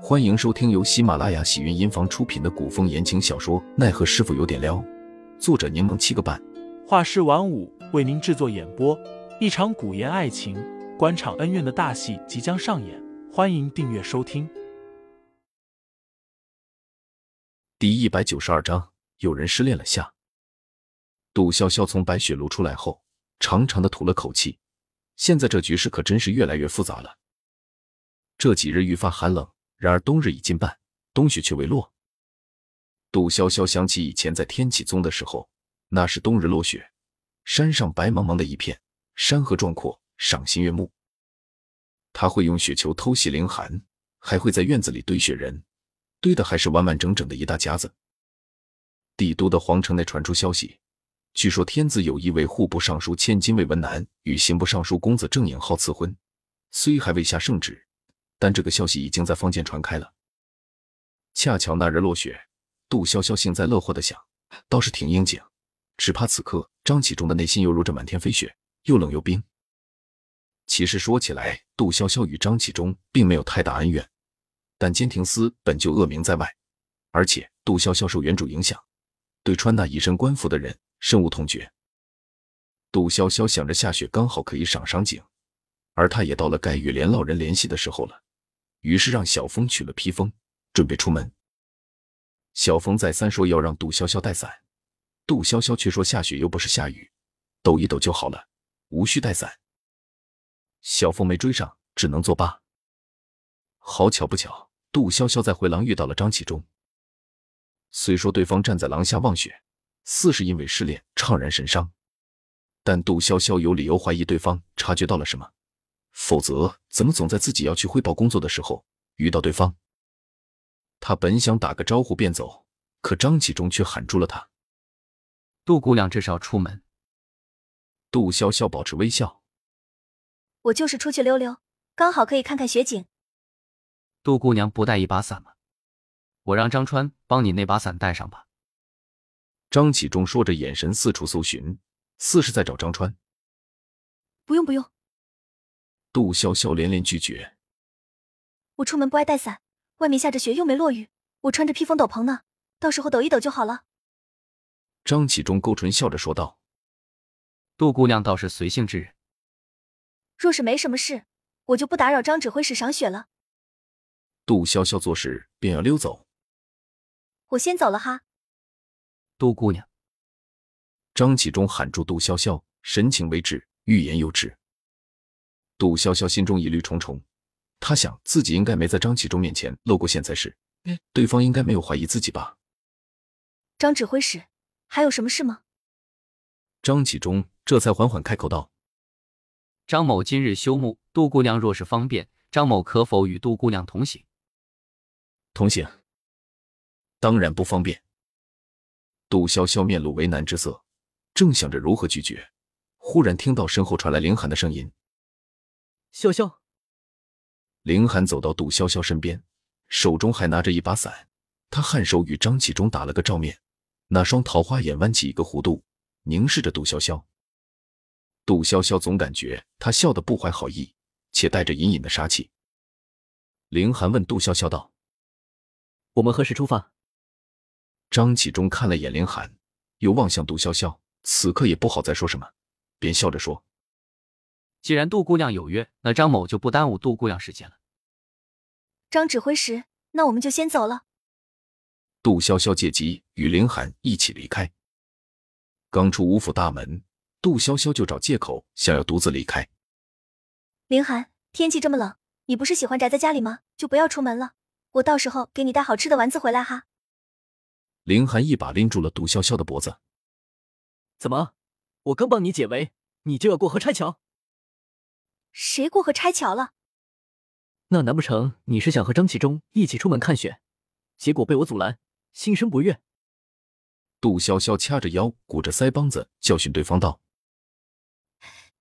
欢迎收听由喜马拉雅喜云音房出品的古风言情小说《奈何师傅有点撩》，作者柠檬七个半，画师晚舞为您制作演播。一场古言爱情、官场恩怨的大戏即将上演，欢迎订阅收听。第一百九十二章，有人失恋了下。杜潇潇从白雪炉出来后，长长的吐了口气。现在这局势可真是越来越复杂了。这几日愈发寒冷。然而冬日已近半，冬雪却未落。杜潇潇想起以前在天启宗的时候，那是冬日落雪，山上白茫茫的一片，山河壮阔，赏心悦目。他会用雪球偷袭凌寒，还会在院子里堆雪人，堆的还是完完整整的一大家子。帝都的皇城内传出消息，据说天子有意为户部尚书千金魏文南与刑部尚书公子郑颖浩赐婚，虽还未下圣旨。但这个消息已经在坊间传开了。恰巧那日落雪，杜潇潇幸灾乐祸的想，倒是挺应景。只怕此刻张启忠的内心犹如这满天飞雪，又冷又冰。其实说起来，杜潇潇与张启忠并没有太大恩怨，但监廷司本就恶名在外，而且杜潇潇受原主影响，对穿那一身官服的人深恶痛绝。杜潇潇想着下雪刚好可以赏赏景，而他也到了该与连老人联系的时候了。于是让小峰取了披风，准备出门。小峰再三说要让杜潇潇带伞，杜潇潇却说下雪又不是下雨，抖一抖就好了，无需带伞。小峰没追上，只能作罢。好巧不巧，杜潇潇在回廊遇到了张启忠。虽说对方站在廊下望雪，似是因为失恋怅然神伤，但杜潇潇有理由怀疑对方察觉到了什么。否则，怎么总在自己要去汇报工作的时候遇到对方？他本想打个招呼便走，可张启忠却喊住了他：“杜姑娘，这是要出门？”杜潇潇保持微笑：“我就是出去溜溜，刚好可以看看雪景。”杜姑娘不带一把伞吗？我让张川帮你那把伞带上吧。张启忠说着，眼神四处搜寻，似是在找张川。不用，不用。杜潇潇连连拒绝。我出门不爱带伞，外面下着雪又没落雨，我穿着披风斗篷呢，到时候抖一抖就好了。张启忠勾唇笑着说道：“杜姑娘倒是随性之人。若是没什么事，我就不打扰张指挥使赏雪了。”杜潇潇做事便要溜走。我先走了哈。杜姑娘。张启忠喊住杜潇潇，神情微滞，欲言又止。杜潇潇心中疑虑重重，他想自己应该没在张启忠面前露过馅才是，对方应该没有怀疑自己吧？张指挥使，还有什么事吗？张启忠这才缓缓开口道：“张某今日休沐，杜姑娘若是方便，张某可否与杜姑娘同行？”同行？当然不方便。杜潇潇面露为难之色，正想着如何拒绝，忽然听到身后传来凌寒的声音。潇潇，凌寒走到杜潇潇身边，手中还拿着一把伞。他颔首与张启忠打了个照面，那双桃花眼弯起一个弧度，凝视着杜潇潇。杜潇潇总感觉他笑得不怀好意，且带着隐隐的杀气。凌寒问杜潇潇道：“我们何时出发？”张启忠看了眼凌寒，又望向杜潇潇，此刻也不好再说什么，便笑着说。既然杜姑娘有约，那张某就不耽误杜姑娘时间了。张指挥使，那我们就先走了。杜潇潇借机与林寒一起离开。刚出吴府大门，杜潇潇就找借口想要独自离开。林寒，天气这么冷，你不是喜欢宅在家里吗？就不要出门了，我到时候给你带好吃的丸子回来哈。林寒一把拎住了杜潇潇的脖子。怎么，我刚帮你解围，你就要过河拆桥？谁过河拆桥了？那难不成你是想和张启忠一起出门看雪，结果被我阻拦，心生不悦？杜潇潇掐着腰，鼓着腮帮子教训对方道：“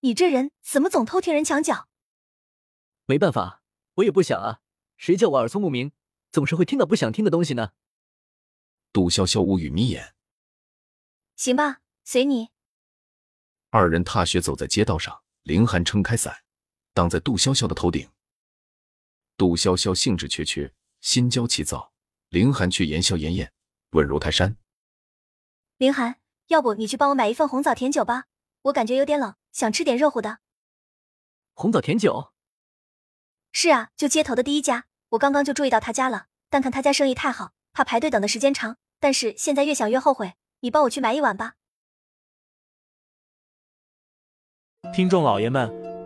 你这人怎么总偷听人墙角？”没办法，我也不想啊，谁叫我耳聪目明，总是会听到不想听的东西呢？杜潇潇无语眯眼。行吧，随你。二人踏雪走在街道上，凌寒撑开伞。挡在杜潇潇的头顶，杜潇潇兴致缺缺，心焦气躁，凌寒却言笑晏晏，稳如泰山。凌寒，要不你去帮我买一份红枣甜酒吧，我感觉有点冷，想吃点热乎的。红枣甜酒。是啊，就街头的第一家，我刚刚就注意到他家了，但看他家生意太好，怕排队等的时间长。但是现在越想越后悔，你帮我去买一碗吧。听众老爷们，